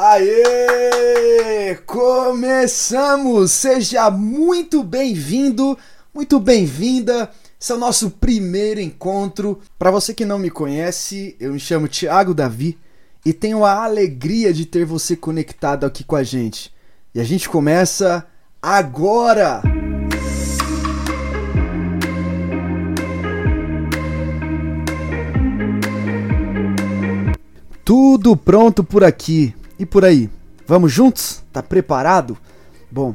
Aê! Começamos! Seja muito bem-vindo, muito bem-vinda. Esse é o nosso primeiro encontro. Para você que não me conhece, eu me chamo Thiago Davi e tenho a alegria de ter você conectado aqui com a gente. E a gente começa agora! Tudo pronto por aqui e por aí. Vamos juntos? Tá preparado? Bom,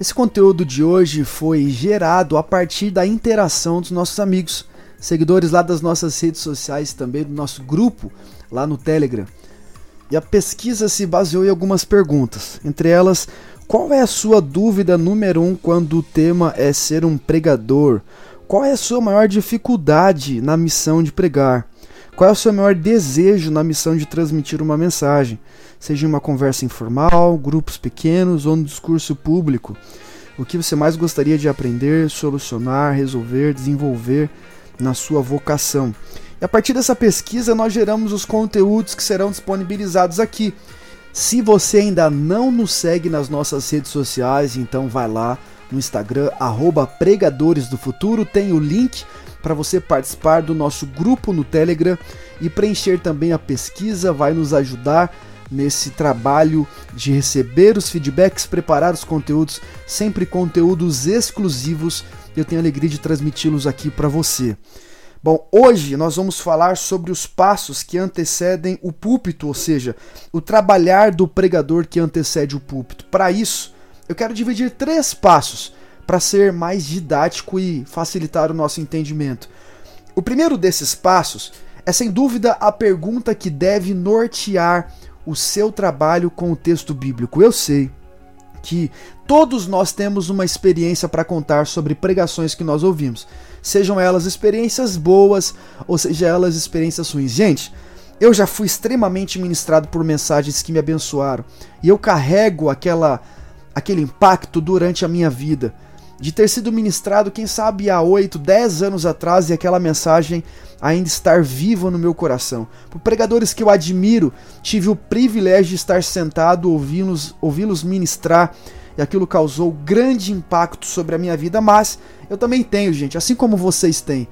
esse conteúdo de hoje foi gerado a partir da interação dos nossos amigos, seguidores lá das nossas redes sociais, também do nosso grupo lá no Telegram. E a pesquisa se baseou em algumas perguntas, entre elas, qual é a sua dúvida número um quando o tema é ser um pregador? Qual é a sua maior dificuldade na missão de pregar? Qual é o seu maior desejo na missão de transmitir uma mensagem? Seja uma conversa informal, grupos pequenos ou no discurso público. O que você mais gostaria de aprender, solucionar, resolver, desenvolver na sua vocação? E a partir dessa pesquisa, nós geramos os conteúdos que serão disponibilizados aqui. Se você ainda não nos segue nas nossas redes sociais, então vai lá no Instagram, arroba Pregadores do Futuro, tem o link para você participar do nosso grupo no Telegram e preencher também a pesquisa, vai nos ajudar nesse trabalho de receber os feedbacks, preparar os conteúdos, sempre conteúdos exclusivos. Eu tenho alegria de transmiti-los aqui para você. Bom, hoje nós vamos falar sobre os passos que antecedem o púlpito, ou seja, o trabalhar do pregador que antecede o púlpito. Para isso, eu quero dividir três passos para ser mais didático e facilitar o nosso entendimento. O primeiro desses passos é sem dúvida a pergunta que deve nortear o seu trabalho com o texto bíblico. Eu sei que todos nós temos uma experiência para contar sobre pregações que nós ouvimos, sejam elas experiências boas ou sejam elas experiências ruins. Gente, eu já fui extremamente ministrado por mensagens que me abençoaram e eu carrego aquela aquele impacto durante a minha vida de ter sido ministrado, quem sabe, há 8, 10 anos atrás e aquela mensagem ainda estar viva no meu coração. Por pregadores que eu admiro, tive o privilégio de estar sentado ouvi-los ouvi ministrar e aquilo causou grande impacto sobre a minha vida, mas eu também tenho, gente, assim como vocês têm,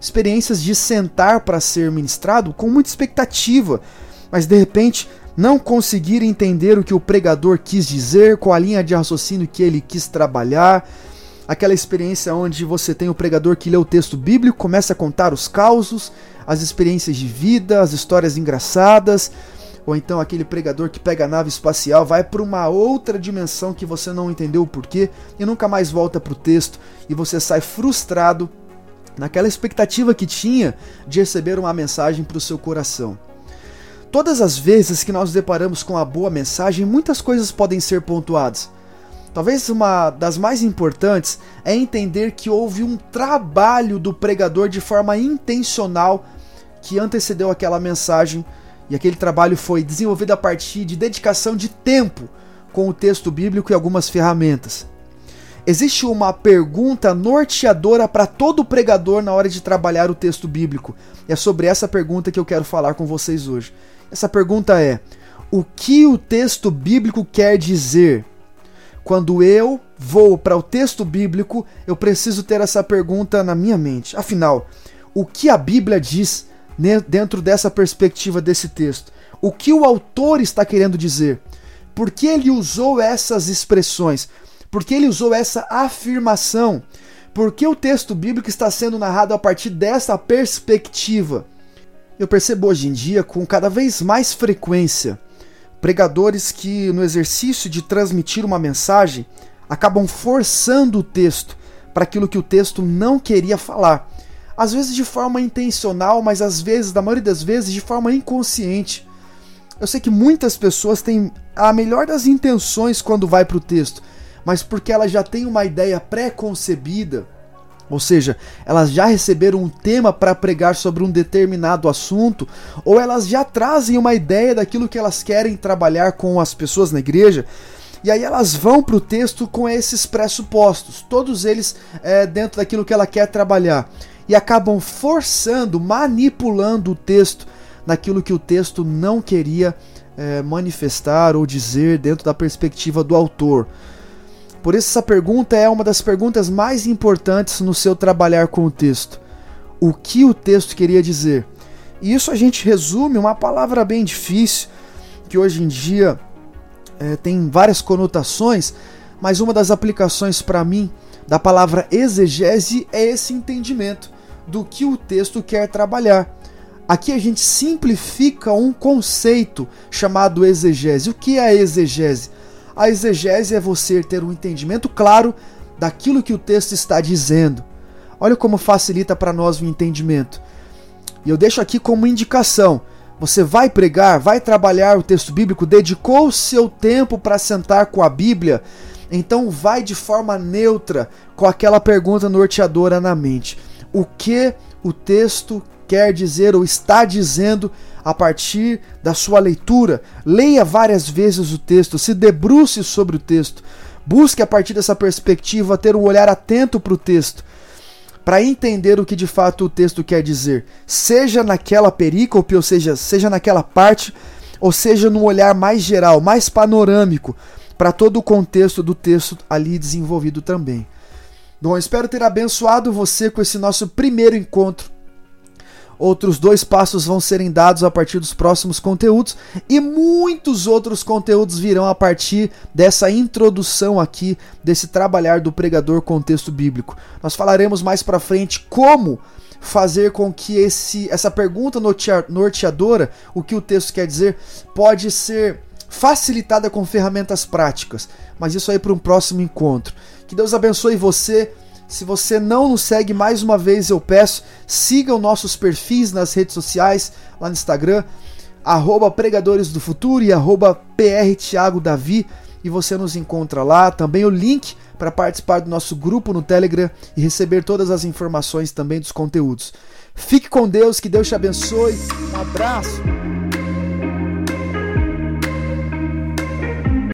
experiências de sentar para ser ministrado com muita expectativa, mas de repente não conseguir entender o que o pregador quis dizer, qual a linha de raciocínio que ele quis trabalhar aquela experiência onde você tem o pregador que lê o texto bíblico, começa a contar os causos, as experiências de vida, as histórias engraçadas, ou então aquele pregador que pega a nave espacial, vai para uma outra dimensão que você não entendeu o porquê e nunca mais volta para o texto e você sai frustrado naquela expectativa que tinha de receber uma mensagem para o seu coração. Todas as vezes que nós deparamos com a boa mensagem, muitas coisas podem ser pontuadas. Talvez uma das mais importantes é entender que houve um trabalho do pregador de forma intencional que antecedeu aquela mensagem e aquele trabalho foi desenvolvido a partir de dedicação de tempo com o texto bíblico e algumas ferramentas. Existe uma pergunta norteadora para todo pregador na hora de trabalhar o texto bíblico. É sobre essa pergunta que eu quero falar com vocês hoje. Essa pergunta é: o que o texto bíblico quer dizer? Quando eu vou para o texto bíblico, eu preciso ter essa pergunta na minha mente. Afinal, o que a Bíblia diz dentro dessa perspectiva desse texto? O que o autor está querendo dizer? Por que ele usou essas expressões? Por que ele usou essa afirmação? Por que o texto bíblico está sendo narrado a partir dessa perspectiva? Eu percebo hoje em dia, com cada vez mais frequência, Pregadores que, no exercício de transmitir uma mensagem, acabam forçando o texto para aquilo que o texto não queria falar. Às vezes de forma intencional, mas às vezes, na maioria das vezes, de forma inconsciente. Eu sei que muitas pessoas têm a melhor das intenções quando vai para o texto, mas porque ela já tem uma ideia pré-concebida ou seja, elas já receberam um tema para pregar sobre um determinado assunto, ou elas já trazem uma ideia daquilo que elas querem trabalhar com as pessoas na igreja, e aí elas vão para o texto com esses pressupostos, todos eles é, dentro daquilo que ela quer trabalhar, e acabam forçando, manipulando o texto naquilo que o texto não queria é, manifestar ou dizer dentro da perspectiva do autor. Por isso, essa pergunta é uma das perguntas mais importantes no seu trabalhar com o texto. O que o texto queria dizer? E isso a gente resume uma palavra bem difícil, que hoje em dia é, tem várias conotações, mas uma das aplicações para mim da palavra exegese é esse entendimento do que o texto quer trabalhar. Aqui a gente simplifica um conceito chamado exegese. O que é a exegese? A exegese é você ter um entendimento claro daquilo que o texto está dizendo. Olha como facilita para nós o entendimento. E eu deixo aqui como indicação: você vai pregar, vai trabalhar o texto bíblico, dedicou o seu tempo para sentar com a Bíblia, então vai de forma neutra com aquela pergunta norteadora na mente. O que o texto quer dizer ou está dizendo a partir da sua leitura. Leia várias vezes o texto, se debruce sobre o texto. Busque a partir dessa perspectiva ter um olhar atento para o texto, para entender o que de fato o texto quer dizer, seja naquela perícope, ou seja, seja naquela parte, ou seja num olhar mais geral, mais panorâmico, para todo o contexto do texto ali desenvolvido também. Bom, espero ter abençoado você com esse nosso primeiro encontro Outros dois passos vão serem dados a partir dos próximos conteúdos e muitos outros conteúdos virão a partir dessa introdução aqui desse trabalhar do pregador com texto bíblico. Nós falaremos mais para frente como fazer com que esse essa pergunta norteadora, o que o texto quer dizer, pode ser facilitada com ferramentas práticas. Mas isso aí para um próximo encontro. Que Deus abençoe você se você não nos segue, mais uma vez eu peço, sigam nossos perfis nas redes sociais, lá no Instagram, arroba Pregadores do Futuro e arroba e você nos encontra lá. Também o link para participar do nosso grupo no Telegram e receber todas as informações também dos conteúdos. Fique com Deus, que Deus te abençoe. Um abraço.